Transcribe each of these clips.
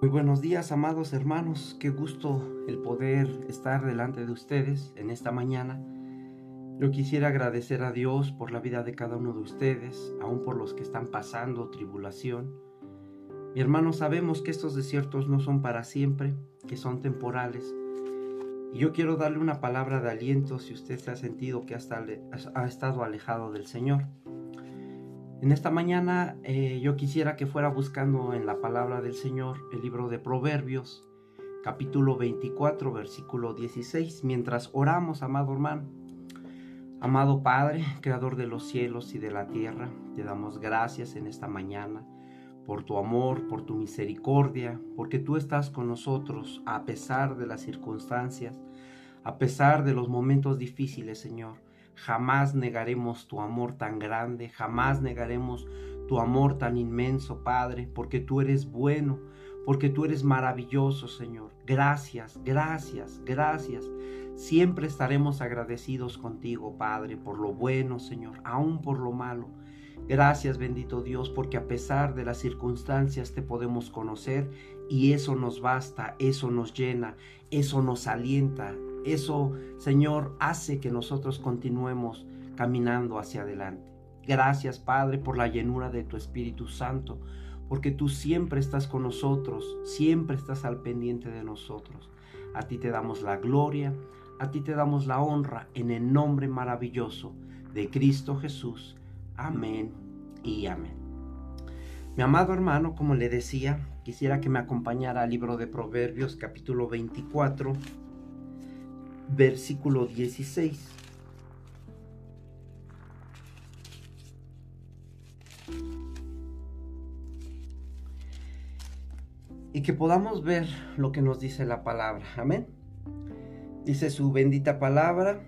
Muy buenos días, amados hermanos. Qué gusto el poder estar delante de ustedes en esta mañana. Yo quisiera agradecer a Dios por la vida de cada uno de ustedes, aún por los que están pasando tribulación. Mi hermano, sabemos que estos desiertos no son para siempre, que son temporales. Y yo quiero darle una palabra de aliento si usted se ha sentido que ha estado alejado del Señor. En esta mañana eh, yo quisiera que fuera buscando en la palabra del Señor el libro de Proverbios, capítulo 24, versículo 16, mientras oramos, amado hermano. Amado Padre, Creador de los cielos y de la tierra, te damos gracias en esta mañana por tu amor, por tu misericordia, porque tú estás con nosotros a pesar de las circunstancias, a pesar de los momentos difíciles, Señor. Jamás negaremos tu amor tan grande, jamás negaremos tu amor tan inmenso, Padre, porque tú eres bueno, porque tú eres maravilloso, Señor. Gracias, gracias, gracias. Siempre estaremos agradecidos contigo, Padre, por lo bueno, Señor, aún por lo malo. Gracias, bendito Dios, porque a pesar de las circunstancias te podemos conocer y eso nos basta, eso nos llena, eso nos alienta, eso, Señor, hace que nosotros continuemos caminando hacia adelante. Gracias, Padre, por la llenura de tu Espíritu Santo, porque tú siempre estás con nosotros, siempre estás al pendiente de nosotros. A ti te damos la gloria, a ti te damos la honra en el nombre maravilloso de Cristo Jesús. Amén y amén. Mi amado hermano, como le decía, quisiera que me acompañara al libro de Proverbios capítulo 24 versículo 16. Y que podamos ver lo que nos dice la palabra. Amén. Dice su bendita palabra,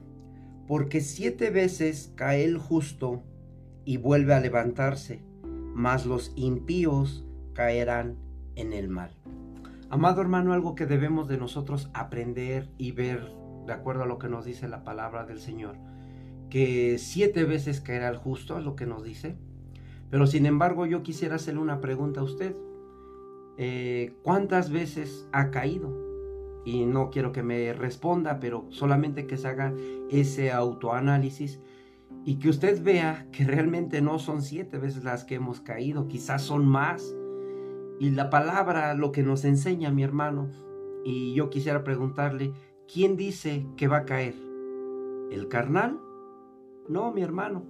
porque siete veces cae el justo y vuelve a levantarse, mas los impíos caerán en el mal. Amado hermano, algo que debemos de nosotros aprender y ver de acuerdo a lo que nos dice la palabra del Señor, que siete veces caerá el justo, es lo que nos dice. Pero sin embargo yo quisiera hacerle una pregunta a usted. Eh, ¿Cuántas veces ha caído? Y no quiero que me responda, pero solamente que se haga ese autoanálisis y que usted vea que realmente no son siete veces las que hemos caído, quizás son más. Y la palabra lo que nos enseña, mi hermano, y yo quisiera preguntarle, ¿quién dice que va a caer? ¿El carnal? No, mi hermano.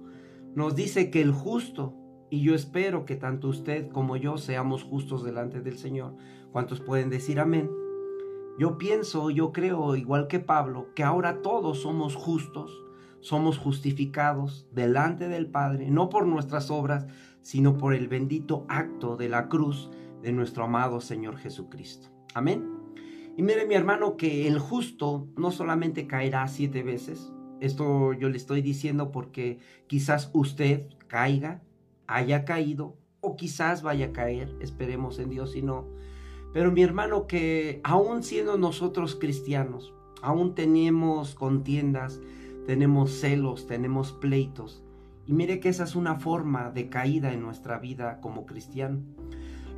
Nos dice que el justo, y yo espero que tanto usted como yo seamos justos delante del Señor. ¿Cuántos pueden decir amén? Yo pienso, yo creo, igual que Pablo, que ahora todos somos justos, somos justificados delante del Padre, no por nuestras obras, sino por el bendito acto de la cruz de nuestro amado Señor Jesucristo. Amén. Y mire mi hermano que el justo no solamente caerá siete veces, esto yo le estoy diciendo porque quizás usted caiga, haya caído o quizás vaya a caer, esperemos en Dios y no. Pero mi hermano que aún siendo nosotros cristianos, aún tenemos contiendas, tenemos celos, tenemos pleitos. Y mire que esa es una forma de caída en nuestra vida como cristiano.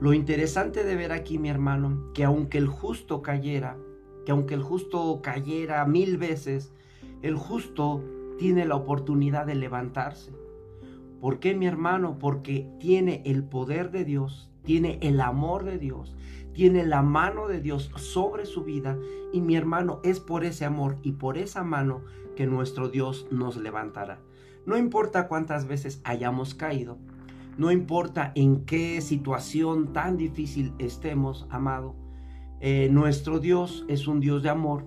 Lo interesante de ver aquí, mi hermano, que aunque el justo cayera, que aunque el justo cayera mil veces, el justo tiene la oportunidad de levantarse. ¿Por qué, mi hermano? Porque tiene el poder de Dios, tiene el amor de Dios, tiene la mano de Dios sobre su vida y mi hermano es por ese amor y por esa mano que nuestro Dios nos levantará. No importa cuántas veces hayamos caído, no importa en qué situación tan difícil estemos, amado, eh, nuestro Dios es un Dios de amor,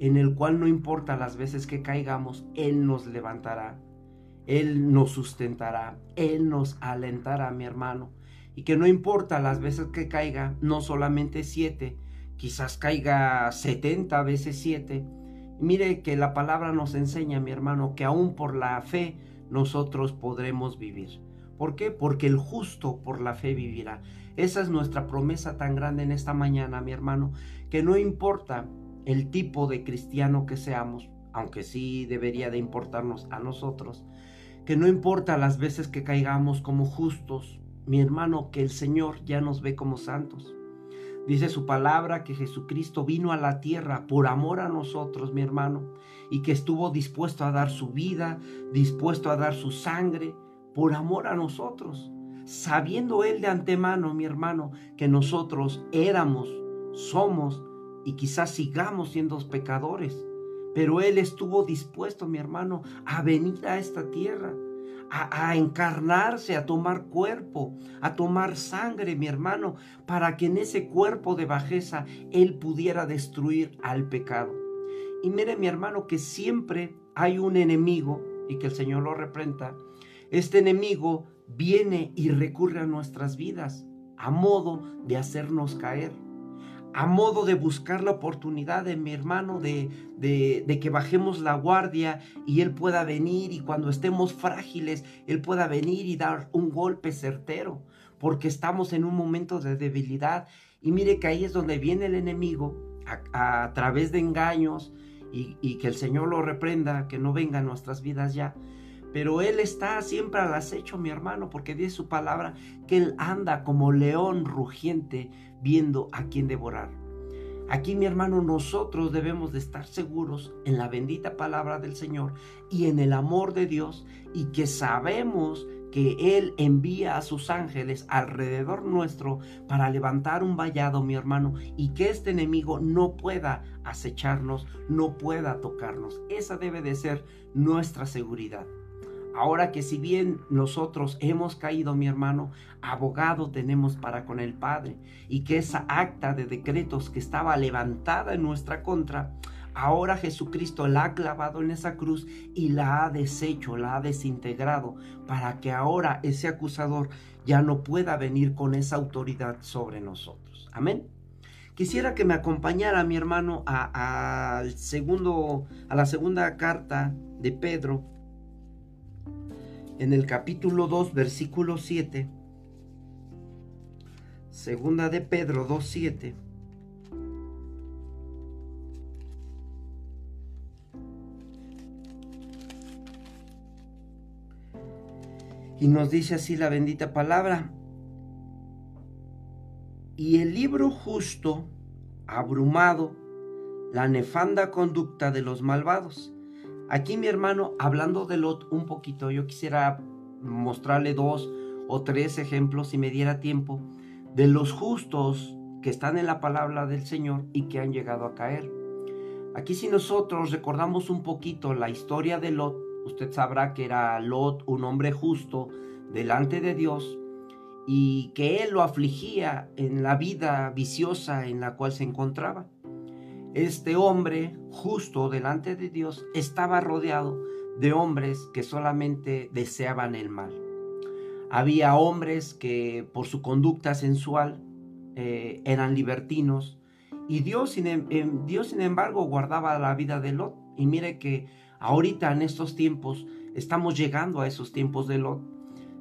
en el cual no importa las veces que caigamos, Él nos levantará, Él nos sustentará, Él nos alentará, mi hermano. Y que no importa las veces que caiga, no solamente siete, quizás caiga setenta veces siete. Mire que la palabra nos enseña, mi hermano, que aún por la fe nosotros podremos vivir. ¿Por qué? Porque el justo por la fe vivirá. Esa es nuestra promesa tan grande en esta mañana, mi hermano, que no importa el tipo de cristiano que seamos, aunque sí debería de importarnos a nosotros, que no importa las veces que caigamos como justos, mi hermano, que el Señor ya nos ve como santos. Dice su palabra que Jesucristo vino a la tierra por amor a nosotros, mi hermano, y que estuvo dispuesto a dar su vida, dispuesto a dar su sangre, por amor a nosotros, sabiendo Él de antemano, mi hermano, que nosotros éramos, somos y quizás sigamos siendo pecadores. Pero Él estuvo dispuesto, mi hermano, a venir a esta tierra, a, encarnarse, a tomar cuerpo, a tomar sangre, mi hermano, para que en ese cuerpo de bajeza Él pudiera destruir al pecado. Y mire, mi hermano, que siempre hay un enemigo, y que el Señor lo reprenda, este enemigo viene y recurre a nuestras vidas a modo de hacernos caer a modo de buscar la oportunidad de mi hermano de, de, que bajemos la guardia y Él pueda venir y cuando estemos frágiles, Él pueda venir y dar un golpe certero, porque estamos en un momento de debilidad. Y mire que ahí es donde viene el enemigo a, través de engaños y, y que el Señor lo reprenda, que no venga a nuestras vidas ya. Pero Él está siempre al acecho, mi hermano, porque dice su palabra que Él anda como león rugiente viendo a quién devorar. Aquí, mi hermano, nosotros debemos de estar seguros en la bendita palabra del Señor y en el amor de Dios y que sabemos que Él envía a sus ángeles alrededor nuestro para levantar un vallado, mi hermano, y que este enemigo no pueda acecharnos, no pueda tocarnos. Esa debe de ser nuestra seguridad. Ahora que si bien nosotros hemos caído, mi hermano, abogado tenemos para con el Padre y que esa acta de decretos que estaba levantada en nuestra contra, ahora Jesucristo la ha clavado en esa cruz y la ha deshecho, la ha desintegrado, para que ahora ese acusador ya no pueda venir con esa autoridad sobre nosotros. Amén. Quisiera que me acompañara mi hermano a, a la segunda carta de Pedro, en el capítulo 2, versículo 7, segunda de Pedro 2, 7. Y nos dice así la bendita palabra. Y el libro justo, abrumado, la nefanda conducta de los malvados Aquí mi hermano, hablando de Lot un poquito, yo quisiera mostrarle dos o tres ejemplos, si me diera tiempo, de los justos que están en la palabra del Señor y que han llegado a caer. Aquí si nosotros recordamos un poquito la historia de Lot, usted sabrá que era Lot un hombre justo delante de Dios y que él lo afligía en la vida viciosa en la cual se encontraba. Este hombre justo delante de Dios estaba rodeado de hombres que solamente deseaban el mal. Había hombres que por su conducta sensual eh, eran libertinos y Dios sin, em, em, Dios sin embargo guardaba la vida de Lot. Y mire que ahorita en estos tiempos estamos llegando a esos tiempos de Lot.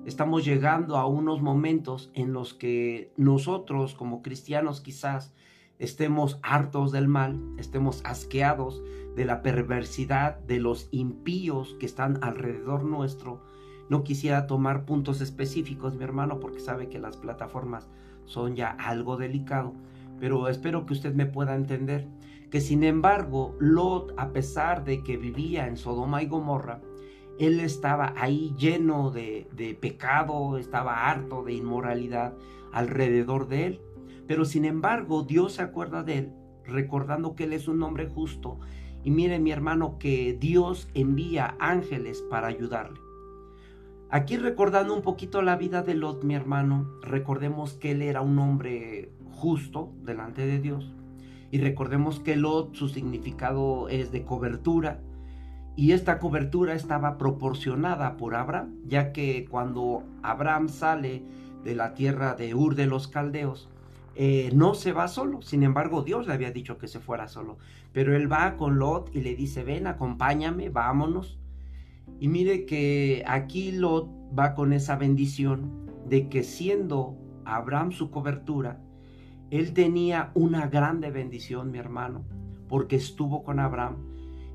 Estamos llegando a unos momentos en los que nosotros como cristianos quizás estemos hartos del mal, estemos asqueados de la perversidad de los impíos que están alrededor nuestro. No quisiera tomar puntos específicos, mi hermano, porque sabe que las plataformas son ya algo delicado, pero espero que usted me pueda entender que sin embargo Lot, a pesar de que vivía en Sodoma y Gomorra, él estaba ahí lleno de, de pecado, estaba harto de inmoralidad alrededor de él. Pero sin embargo, Dios se acuerda de él, recordando que él es un hombre justo. Y mire mi hermano que Dios envía ángeles para ayudarle. Aquí recordando un poquito la vida de Lot, mi hermano, recordemos que él era un hombre justo delante de Dios. Y recordemos que Lot, su significado es de cobertura. Y esta cobertura estaba proporcionada por Abraham, ya que cuando Abraham sale de la tierra de Ur de los Caldeos, eh, no se va solo. Sin embargo, Dios le había dicho que se fuera solo. Pero él va con Lot y le dice, ven, acompáñame, vámonos. Y mire que aquí Lot va con esa bendición de que siendo Abraham su cobertura, él tenía una grande bendición, mi hermano, porque estuvo con Abraham.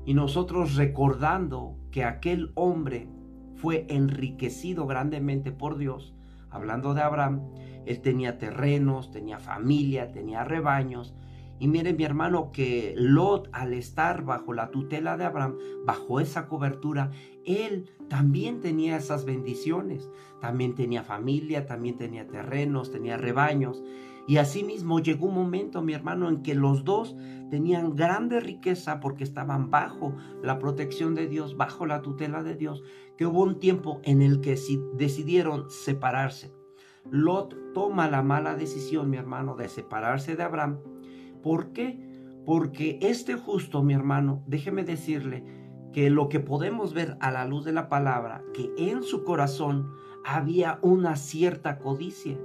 Y nosotros recordando que aquel hombre fue enriquecido grandemente por Dios, hablando de Abraham, él tenía terrenos, tenía familia, tenía rebaños. Y miren mi hermano que Lot al estar bajo la tutela de Abraham, bajo esa cobertura, él también tenía esas bendiciones. También tenía familia, también tenía terrenos, tenía rebaños. Y asimismo llegó un momento, mi hermano, en que los dos tenían grande riqueza porque estaban bajo la protección de Dios, bajo la tutela de Dios, que hubo un tiempo en el que decidieron separarse. Lot toma la mala decisión, mi hermano, de separarse de Abraham. ¿Por qué? Porque este justo, mi hermano, déjeme decirle que lo que podemos ver a la luz de la palabra, que en su corazón había una cierta codicia.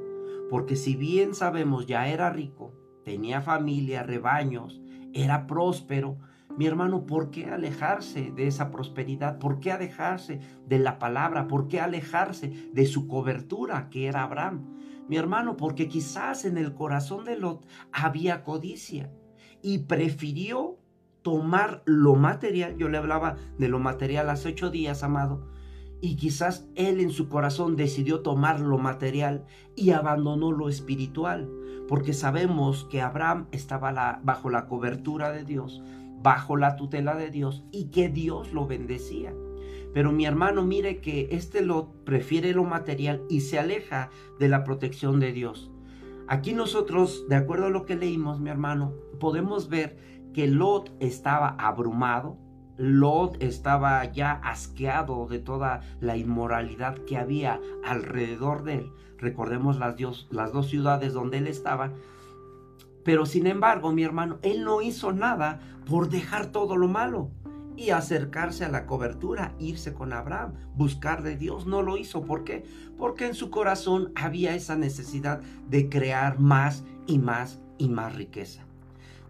Porque si bien sabemos ya era rico, tenía familia, rebaños, era próspero, mi hermano, ¿por qué alejarse de esa prosperidad? ¿Por qué alejarse de la palabra? ¿Por qué alejarse de su cobertura que era Abraham? Mi hermano, porque quizás en el corazón de Lot había codicia y prefirió tomar lo material. Yo le hablaba de lo material hace ocho días, amado. Y quizás él en su corazón decidió tomar lo material y abandonó lo espiritual, porque sabemos que Abraham estaba bajo la cobertura de Dios, bajo la tutela de Dios y que Dios lo bendecía. Pero mi hermano, mire que este Lot prefiere lo material y se aleja de la protección de Dios. Aquí nosotros, de acuerdo a lo que leímos, mi hermano, podemos ver que Lot estaba abrumado, Lot estaba ya asqueado de toda la inmoralidad que había alrededor de él. Recordemos las, las dos ciudades donde él estaba, pero sin embargo, mi hermano, él no hizo nada por dejar todo lo malo y acercarse a la cobertura, irse con Abraham, buscar de Dios. No lo hizo. ¿Por qué? Porque en su corazón había esa necesidad de crear más y más y más riqueza.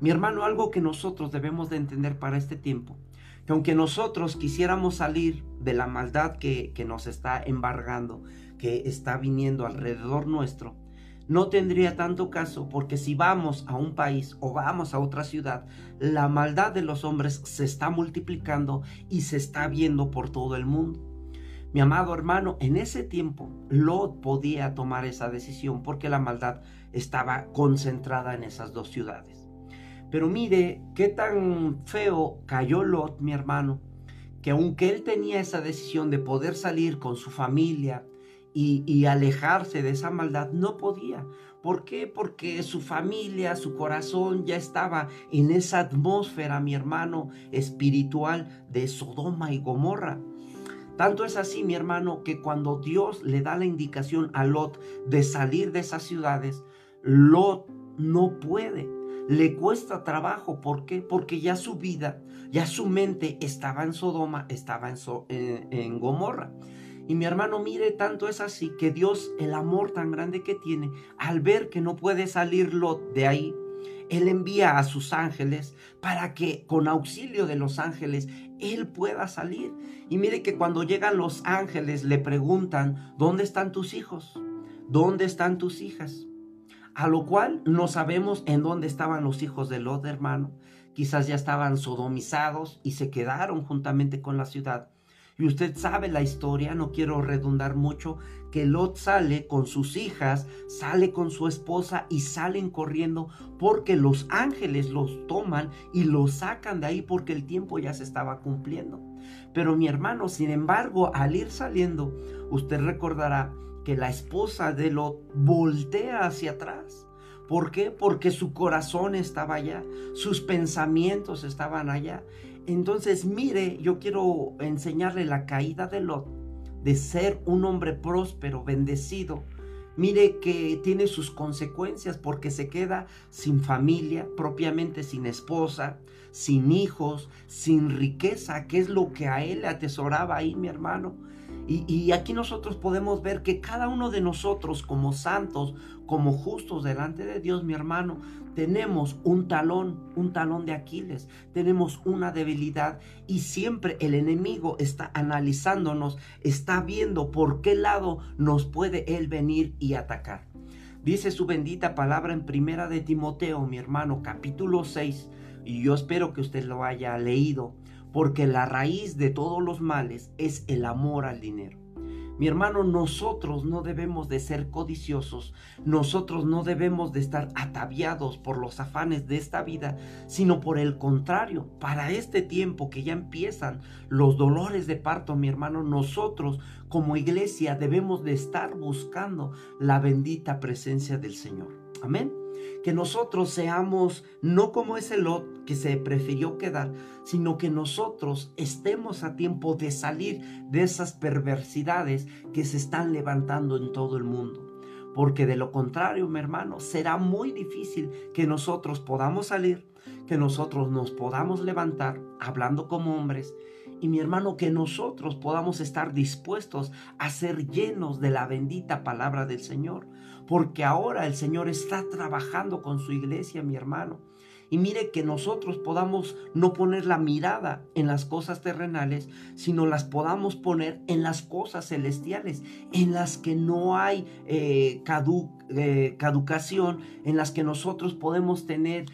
Mi hermano, algo que nosotros debemos de entender para este tiempo, que aunque nosotros quisiéramos salir de la maldad que, que nos está embargando, que está viniendo alrededor nuestro, no tendría tanto caso porque si vamos a un país o vamos a otra ciudad, la maldad de los hombres se está multiplicando y se está viendo por todo el mundo. Mi amado hermano, en ese tiempo Lot podía tomar esa decisión porque la maldad estaba concentrada en esas dos ciudades. Pero mire qué tan feo cayó Lot, mi hermano, que aunque él tenía esa decisión de poder salir con su familia, y, alejarse de esa maldad, no podía. ¿Por qué? Porque su familia, su corazón ya estaba en esa atmósfera, mi hermano, espiritual de Sodoma y Gomorra. Tanto es así, mi hermano, que cuando Dios le da la indicación a Lot de salir de esas ciudades, Lot no puede. Le cuesta trabajo. ¿Por qué? Porque ya su vida, ya su mente estaba en Sodoma, estaba en, en Gomorra. Y mi hermano, mire, tanto es así que Dios, el amor tan grande que tiene, al ver que no puede salir Lot de ahí, Él envía a sus ángeles para que con auxilio de los ángeles Él pueda salir. Y mire que cuando llegan los ángeles le preguntan, ¿dónde están tus hijos? ¿Dónde están tus hijas? A lo cual no sabemos en dónde estaban los hijos de Lot, hermano. Quizás ya estaban sodomizados y se quedaron juntamente con la ciudad. Y usted sabe la historia, no quiero redundar mucho, que Lot sale con sus hijas, sale con su esposa y salen corriendo porque los ángeles los toman y los sacan de ahí porque el tiempo ya se estaba cumpliendo. Pero mi hermano, sin embargo, al ir saliendo, usted recordará que la esposa de Lot voltea hacia atrás. ¿Por qué? Porque su corazón estaba allá, sus pensamientos estaban allá. Entonces, mire, yo quiero enseñarle la caída de Lot, de ser un hombre próspero, bendecido. Mire que tiene sus consecuencias porque se queda sin familia, propiamente sin esposa, sin hijos, sin riqueza, que es lo que a él atesoraba ahí, mi hermano. Y, aquí nosotros podemos ver que cada uno de nosotros como santos, como justos delante de Dios, mi hermano, tenemos un talón, un talón de Aquiles, tenemos una debilidad y siempre el enemigo está analizándonos, está viendo por qué lado nos puede él venir y atacar. Dice su bendita palabra en primera de Timoteo, mi hermano, capítulo 6, y yo espero que usted lo haya leído porque la raíz de todos los males es el amor al dinero. Mi hermano, nosotros no debemos de ser codiciosos, nosotros no debemos de estar ataviados por los afanes de esta vida, sino por el contrario, para este tiempo que ya empiezan los dolores de parto, mi hermano, nosotros como iglesia debemos de estar buscando la bendita presencia del Señor. Amén que nosotros seamos no como ese Lot que se prefirió quedar, sino que nosotros estemos a tiempo de salir de esas perversidades que se están levantando en todo el mundo. Porque de lo contrario, mi hermano, será muy difícil que nosotros podamos salir, que nosotros nos podamos levantar hablando como hombres y mi hermano, que nosotros podamos estar dispuestos a ser llenos de la bendita palabra del Señor, porque ahora el Señor está trabajando con su iglesia, mi hermano. Y mire que nosotros podamos no poner la mirada en las cosas terrenales, sino las podamos poner en las cosas celestiales, en las que no hay eh, eh, caducación, en las que nosotros podemos tener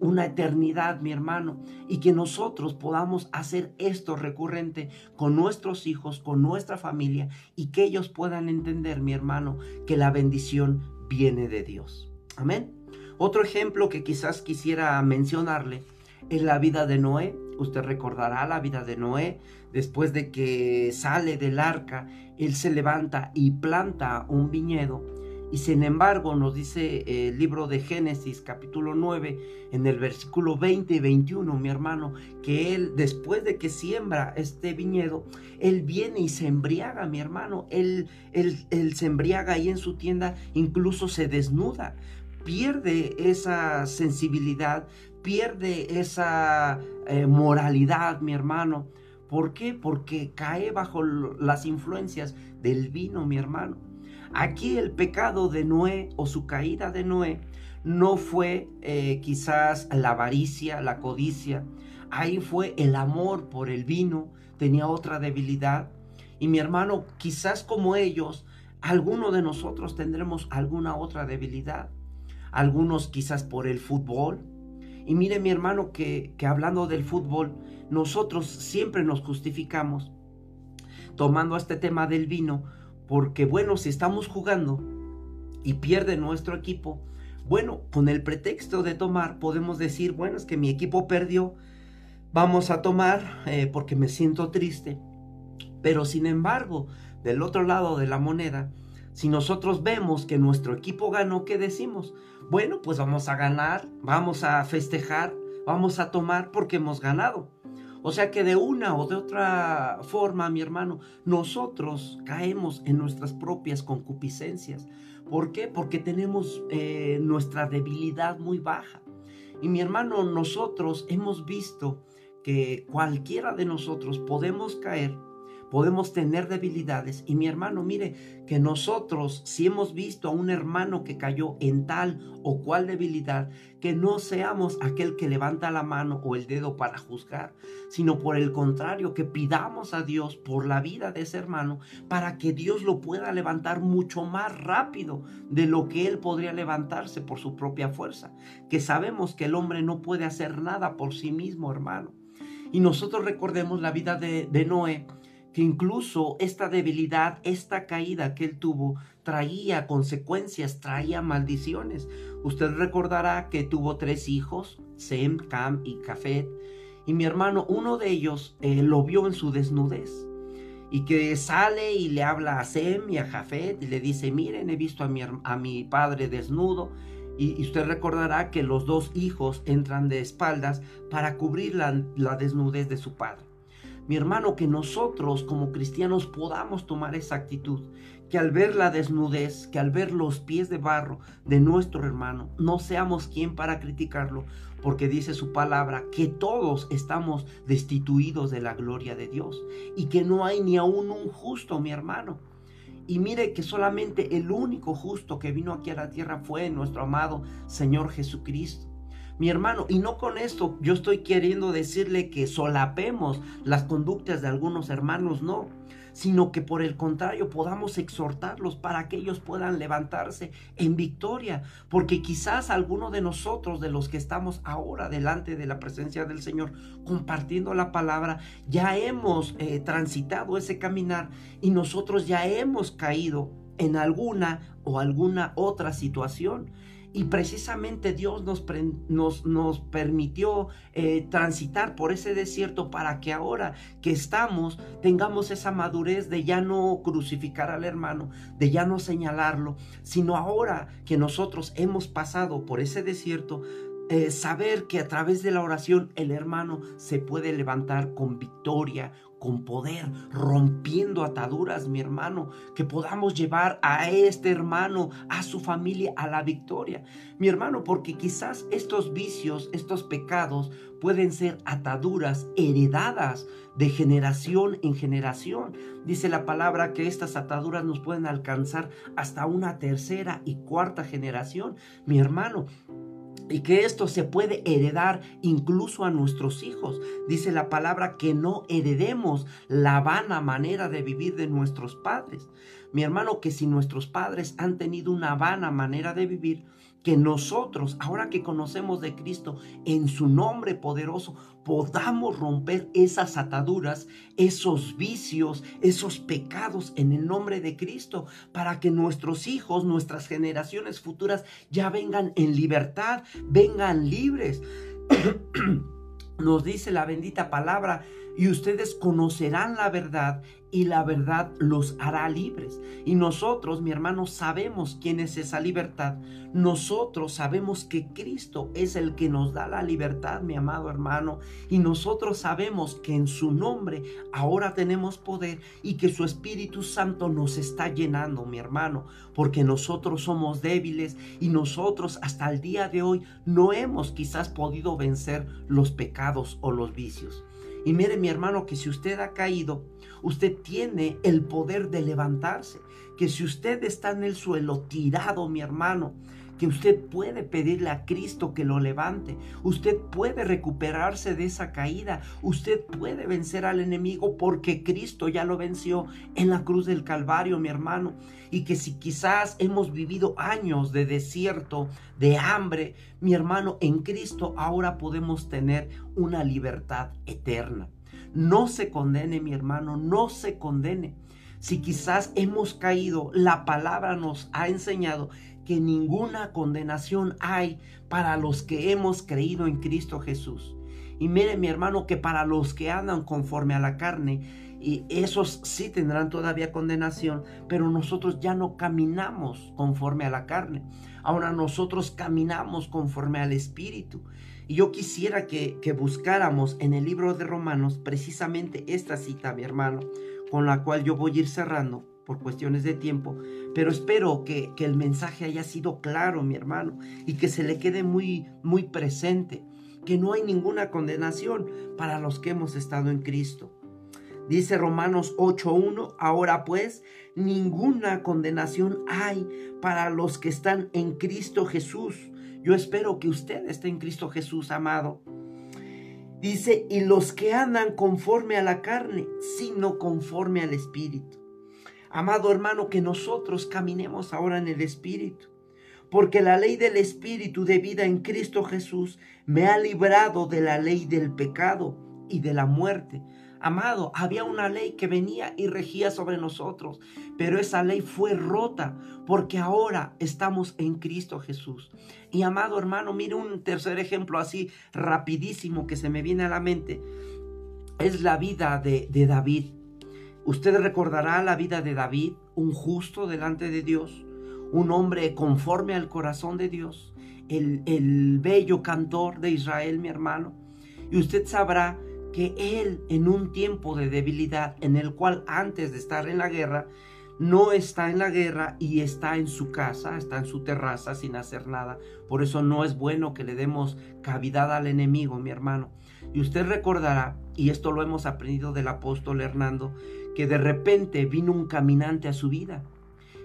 una eternidad, mi hermano, y que nosotros podamos hacer esto recurrente con nuestros hijos, con nuestra familia, y que ellos puedan entender, mi hermano, que la bendición viene de Dios. Amén. Otro ejemplo que quizás quisiera mencionarle es la vida de Noé. Usted recordará la vida de Noé. Después de que sale del arca, él se levanta y planta un viñedo y sin embargo nos dice el libro de Génesis capítulo 9 en el versículo 20 y 21, mi hermano, que él después de que siembra este viñedo, él viene y se embriaga, mi hermano, él, él, se embriaga ahí en su tienda, incluso se desnuda, pierde esa sensibilidad, pierde esa eh, moralidad, mi hermano. ¿Por qué? Porque cae bajo las influencias del vino, mi hermano. Aquí el pecado de Noé o su caída de Noé no fue eh, quizás la avaricia, la codicia, ahí fue el amor por el vino, tenía otra debilidad. Y mi hermano, quizás como ellos, alguno de nosotros tendremos alguna otra debilidad. Algunos quizás por el fútbol. Y mire mi hermano que, que hablando del fútbol, nosotros siempre nos justificamos tomando este tema del vino porque bueno, si estamos jugando y pierde nuestro equipo, bueno, con el pretexto de tomar podemos decir, bueno, es que mi equipo perdió, vamos a tomar eh, porque me siento triste. Pero sin embargo, del otro lado de la moneda, si nosotros vemos que nuestro equipo ganó, ¿qué decimos? Bueno, pues vamos a ganar, vamos a festejar, vamos a tomar porque hemos ganado. O sea que de una o de otra forma, mi hermano, nosotros caemos en nuestras propias concupiscencias. ¿Por qué? Porque tenemos eh, nuestra debilidad muy baja. Y mi hermano, nosotros hemos visto que cualquiera de nosotros podemos caer podemos tener debilidades. Y mi hermano, mire, que nosotros, si hemos visto a un hermano que cayó en tal o cual debilidad, que no seamos aquel que levanta la mano o el dedo para juzgar, sino por el contrario, que pidamos a Dios por la vida de ese hermano para que Dios lo pueda levantar mucho más rápido de lo que él podría levantarse por su propia fuerza. Que sabemos que el hombre no puede hacer nada por sí mismo, hermano. Y nosotros recordemos la vida de, de Noé, que incluso esta debilidad, esta caída que él tuvo, traía consecuencias, traía maldiciones. Usted recordará que tuvo tres hijos, Sem, Cam y Cafet, y mi hermano, uno de ellos eh, lo vio en su desnudez. Y que sale y le habla a Sem y a Jafet y le dice, miren, he visto a mi, a mi padre desnudo. Y, usted recordará que los dos hijos entran de espaldas para cubrir la desnudez de su padre mi hermano, que nosotros como cristianos podamos tomar esa actitud, que al ver la desnudez, que al ver los pies de barro de nuestro hermano, no seamos quien para criticarlo, porque dice su palabra que todos estamos destituidos de la gloria de Dios y que no hay ni aún un justo, mi hermano. Y mire que solamente el único justo que vino aquí a la tierra fue nuestro amado Señor Jesucristo mi hermano. Y no con esto yo estoy queriendo decirle que solapemos las conductas de algunos hermanos, no sino que por el contrario podamos exhortarlos para que ellos puedan levantarse en victoria, porque quizás alguno de nosotros, de los que estamos ahora delante de la presencia del Señor, compartiendo la palabra, ya hemos eh, transitado ese caminar y nosotros ya hemos caído en alguna o alguna otra situación. Y precisamente Dios nos, nos, nos permitió eh, transitar por ese desierto para que ahora que estamos tengamos esa madurez de ya no crucificar al hermano, de ya no señalarlo, sino ahora que nosotros hemos pasado por ese desierto, eh, saber que a través de la oración el hermano se puede levantar con victoria, con poder, rompiendo ataduras, mi hermano, que podamos llevar a este hermano, a su familia, a la victoria. Mi hermano, porque quizás estos vicios, estos pecados pueden ser ataduras heredadas de generación en generación. Dice la palabra que estas ataduras nos pueden alcanzar hasta una tercera y cuarta generación. Mi hermano, y que esto se puede heredar incluso a nuestros hijos. Dice la palabra que no heredemos la vana manera de vivir de nuestros padres. Mi hermano, que si nuestros padres han tenido una vana manera de vivir, que nosotros, ahora que conocemos de Cristo, en su nombre poderoso, podamos romper esas ataduras, esos vicios, esos pecados en el nombre de Cristo, para que nuestros hijos, nuestras generaciones futuras ya vengan en libertad, vengan libres. Nos dice la bendita palabra, y ustedes conocerán la verdad y la verdad los hará libres. Y nosotros, mi hermano, sabemos quién es esa libertad. Nosotros sabemos que Cristo es el que nos da la libertad, mi amado hermano. Y nosotros sabemos que en su nombre ahora tenemos poder y que su Espíritu Santo nos está llenando, mi hermano, porque nosotros somos débiles y nosotros hasta el día de hoy no hemos quizás podido vencer los pecados o los vicios. Y mire mi hermano que si usted ha caído, usted tiene el poder de levantarse. Que si usted está en el suelo tirado, mi hermano, que usted puede pedirle a Cristo que lo levante. Usted puede recuperarse de esa caída. Usted puede vencer al enemigo porque Cristo ya lo venció en la cruz del Calvario, mi hermano. Y que si quizás hemos vivido años de desierto, de hambre, mi hermano, en Cristo ahora podemos tener una libertad eterna. No se condene, mi hermano, no se condene. Si quizás hemos caído, la palabra nos ha enseñado que ninguna condenación hay para los que hemos creído en Cristo Jesús. Y mire mi hermano que para los que andan conforme a la carne, y esos sí tendrán todavía condenación, pero nosotros ya no caminamos conforme a la carne. Ahora nosotros caminamos conforme al Espíritu. Y yo quisiera que, buscáramos en el libro de Romanos precisamente esta cita, mi hermano, con la cual yo voy a ir cerrando por cuestiones de tiempo, pero espero que, que, el mensaje haya sido claro, mi hermano, y que se le quede muy, muy presente, que no hay ninguna condenación para los que hemos estado en Cristo. Dice Romanos 8.1, ahora pues, ninguna condenación hay para los que están en Cristo Jesús yo espero que usted esté en Cristo Jesús, amado. Dice, y los que andan conforme a la carne, sino conforme al Espíritu. Amado hermano, que nosotros caminemos ahora en el Espíritu. Porque la ley del Espíritu de vida en Cristo Jesús me ha librado de la ley del pecado y de la muerte. Amado, había una ley que venía y regía sobre nosotros, pero esa ley fue rota porque ahora estamos en Cristo Jesús. Y amado hermano, mire un tercer ejemplo así rapidísimo que se me viene a la mente. Es la vida de, David. Usted recordará la vida de David, un justo delante de Dios, un hombre conforme al corazón de Dios, el, el bello cantor de Israel, mi hermano. Y usted sabrá que él en un tiempo de debilidad en el cual antes de estar en la guerra, no está en la guerra y está en su casa, está en su terraza sin hacer nada. Por eso no es bueno que le demos cavidad al enemigo, mi hermano. Y usted recordará, y esto lo hemos aprendido del apóstol Hernando, que de repente vino un caminante a su vida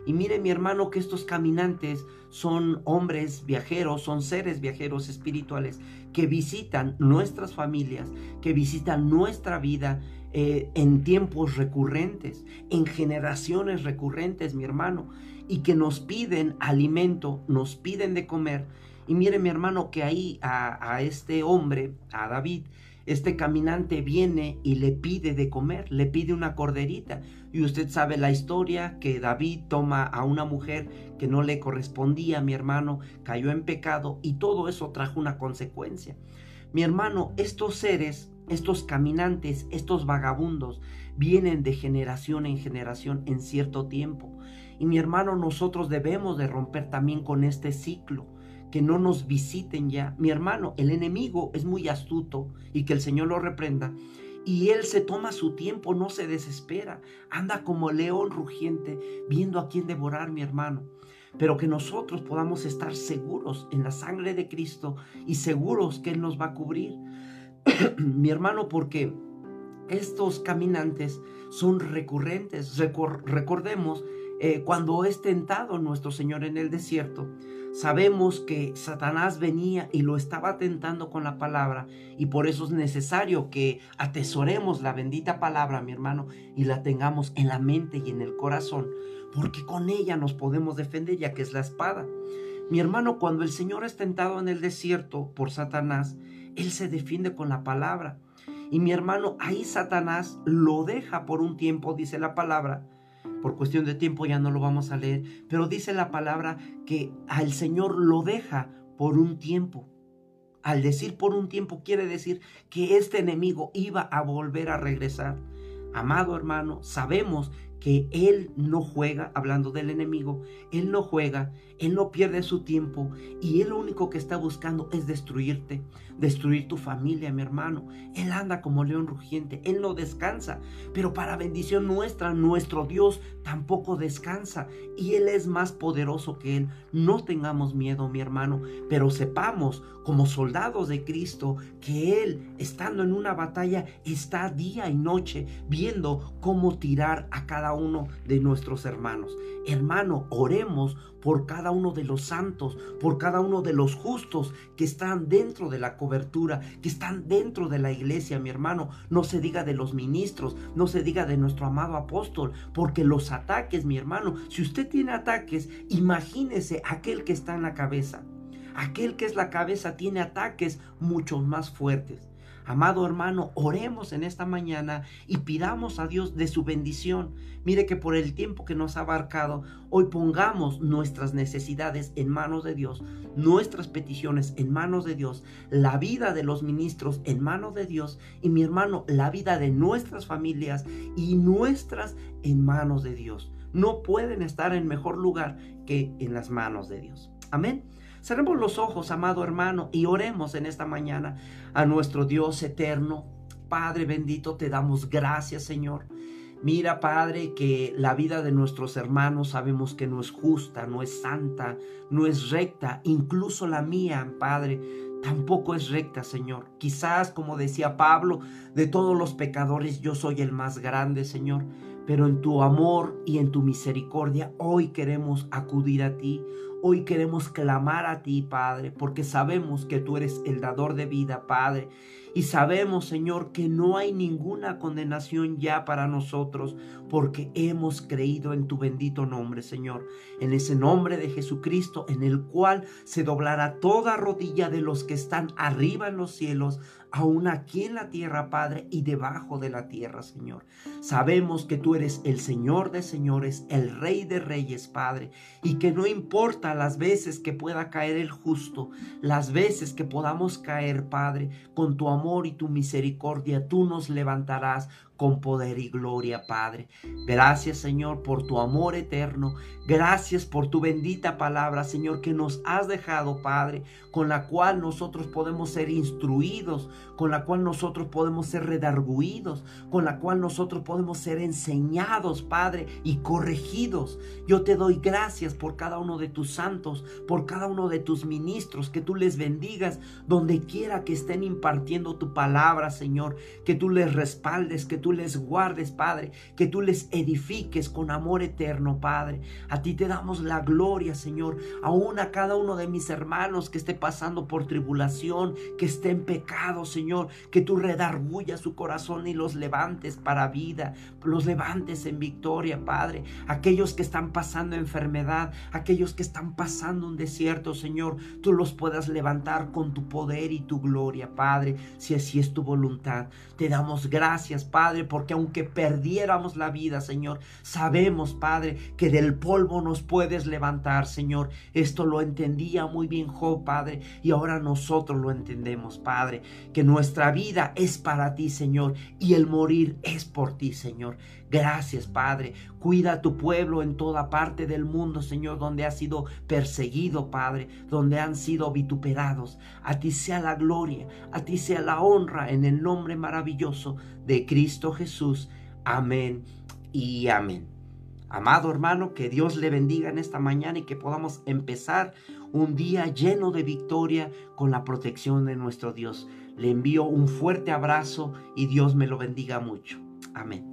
Y mire mi hermano que estos caminantes son hombres viajeros, son seres viajeros espirituales que visitan nuestras familias, que visitan nuestra vida eh, en tiempos recurrentes, en generaciones recurrentes, mi hermano, y que nos piden alimento, nos piden de comer. Y mire mi hermano que ahí a, a este hombre, a David, este caminante viene y le pide de comer, le pide una corderita. Y usted sabe la historia que David toma a una mujer que no le correspondía, mi hermano, cayó en pecado y todo eso trajo una consecuencia. Mi hermano, estos seres, estos caminantes, estos vagabundos, vienen de generación en generación en cierto tiempo. Y mi hermano, nosotros debemos de romper también con este ciclo que no nos visiten ya. Mi hermano, el enemigo es muy astuto y que el Señor lo reprenda. Y él se toma su tiempo, no se desespera. Anda como león rugiente viendo a quién devorar, mi hermano. Pero que nosotros podamos estar seguros en la sangre de Cristo y seguros que Él nos va a cubrir. mi hermano, porque estos caminantes son recurrentes. recordemos eh, cuando es tentado nuestro Señor en el desierto, sabemos que Satanás venía y lo estaba tentando con la palabra y por eso es necesario que atesoremos la bendita palabra, mi hermano, y la tengamos en la mente y en el corazón, porque con ella nos podemos defender ya que es la espada. Mi hermano, cuando el Señor es tentado en el desierto por Satanás, Él se defiende con la palabra. Y mi hermano, ahí Satanás lo deja por un tiempo, dice la palabra, por cuestión de tiempo ya no lo vamos a leer, pero dice la palabra que al Señor lo deja por un tiempo. Al decir por un tiempo quiere decir que este enemigo iba a volver a regresar. Amado hermano, sabemos que Él no juega, hablando del enemigo, Él no juega, Él no pierde su tiempo y Él lo único que está buscando es destruirte, destruir tu familia, mi hermano. Él anda como león rugiente, Él no descansa, pero para bendición nuestra, nuestro Dios tampoco descansa y Él es más poderoso que Él. No tengamos miedo, mi hermano, pero sepamos como soldados de Cristo que Él, estando en una batalla, está día y noche viendo cómo tirar a cada uno de nuestros hermanos. Hermano, oremos por cada uno de los santos, por cada uno de los justos que están dentro de la cobertura, que están dentro de la iglesia, mi hermano. No se diga de los ministros, no se diga de nuestro amado apóstol, porque los ataques, mi hermano, si usted tiene ataques, imagínese aquel que está en la cabeza. Aquel que es la cabeza tiene ataques mucho más fuertes. Amado hermano, oremos en esta mañana y pidamos a Dios de su bendición. Mire que por el tiempo que nos ha abarcado, hoy pongamos nuestras necesidades en manos de Dios, nuestras peticiones en manos de Dios, la vida de los ministros en manos de Dios y mi hermano, la vida de nuestras familias y nuestras en manos de Dios. No pueden estar en mejor lugar que en las manos de Dios. Amén. Cerremos los ojos, amado hermano, y oremos en esta mañana a nuestro Dios eterno. Padre bendito, te damos gracias, Señor. Mira, Padre, que la vida de nuestros hermanos sabemos que no es justa, no es santa, no es recta, incluso la mía, Padre, tampoco es recta, Señor. Quizás, como decía Pablo, de todos los pecadores yo soy el más grande, Señor. Pero en tu amor y en tu misericordia hoy queremos acudir a ti. Hoy queremos clamar a ti, Padre, porque sabemos que tú eres el dador de vida, Padre. Y sabemos, Señor, que no hay ninguna condenación ya para nosotros, porque hemos creído en tu bendito nombre, Señor. En ese nombre de Jesucristo, en el cual se doblará toda rodilla de los que están arriba en los cielos, aún aquí en la tierra, Padre, y debajo de la tierra, Señor. Sabemos que tú eres el Señor de señores, el Rey de reyes, Padre, y que no importa las veces que pueda caer el justo, las veces que podamos caer, Padre, con tu amor y tu misericordia, tú nos levantarás con poder y gloria, Padre. Gracias, Señor, por tu amor eterno. Gracias por tu bendita palabra, Señor, que nos has dejado, Padre, con la cual nosotros podemos ser instruidos, con la cual nosotros podemos ser redarguidos, con la cual nosotros podemos ser enseñados, Padre, y corregidos. Yo te doy gracias por cada uno de tus santos, por cada uno de tus ministros, que tú les bendigas donde quiera que estén impartiendo tu palabra, Señor, que tú les respaldes, que tú les guardes, Padre, que tú les edifiques con amor eterno, Padre. A ti te damos la gloria, Señor, aún a cada uno de mis hermanos que esté pasando por tribulación, que esté en pecado, Señor, que tú redarbullas su corazón y los levantes para vida, los levantes en victoria, Padre. Aquellos que están pasando enfermedad, aquellos que están pasando un desierto, Señor, tú los puedas levantar con tu poder y tu gloria, Padre, si así es tu voluntad. Te damos gracias, Porque aunque perdiéramos la vida, Señor, sabemos, Padre, que del polvo nos puedes levantar, Señor. Esto lo entendía muy bien Job, Padre, y ahora nosotros lo entendemos, Padre, que nuestra vida es para ti, Señor, y el morir es por ti, Señor. Gracias, Padre. Cuida a tu pueblo en toda parte del mundo, Señor, donde ha sido perseguido, Padre, donde han sido vituperados. A ti sea la gloria, a ti sea la honra en el nombre maravilloso de Cristo Jesús. Amén y amén. Amado hermano, que Dios le bendiga en esta mañana y que podamos empezar un día lleno de victoria con la protección de nuestro Dios. Le envío un fuerte abrazo y Dios me lo bendiga mucho. Amén.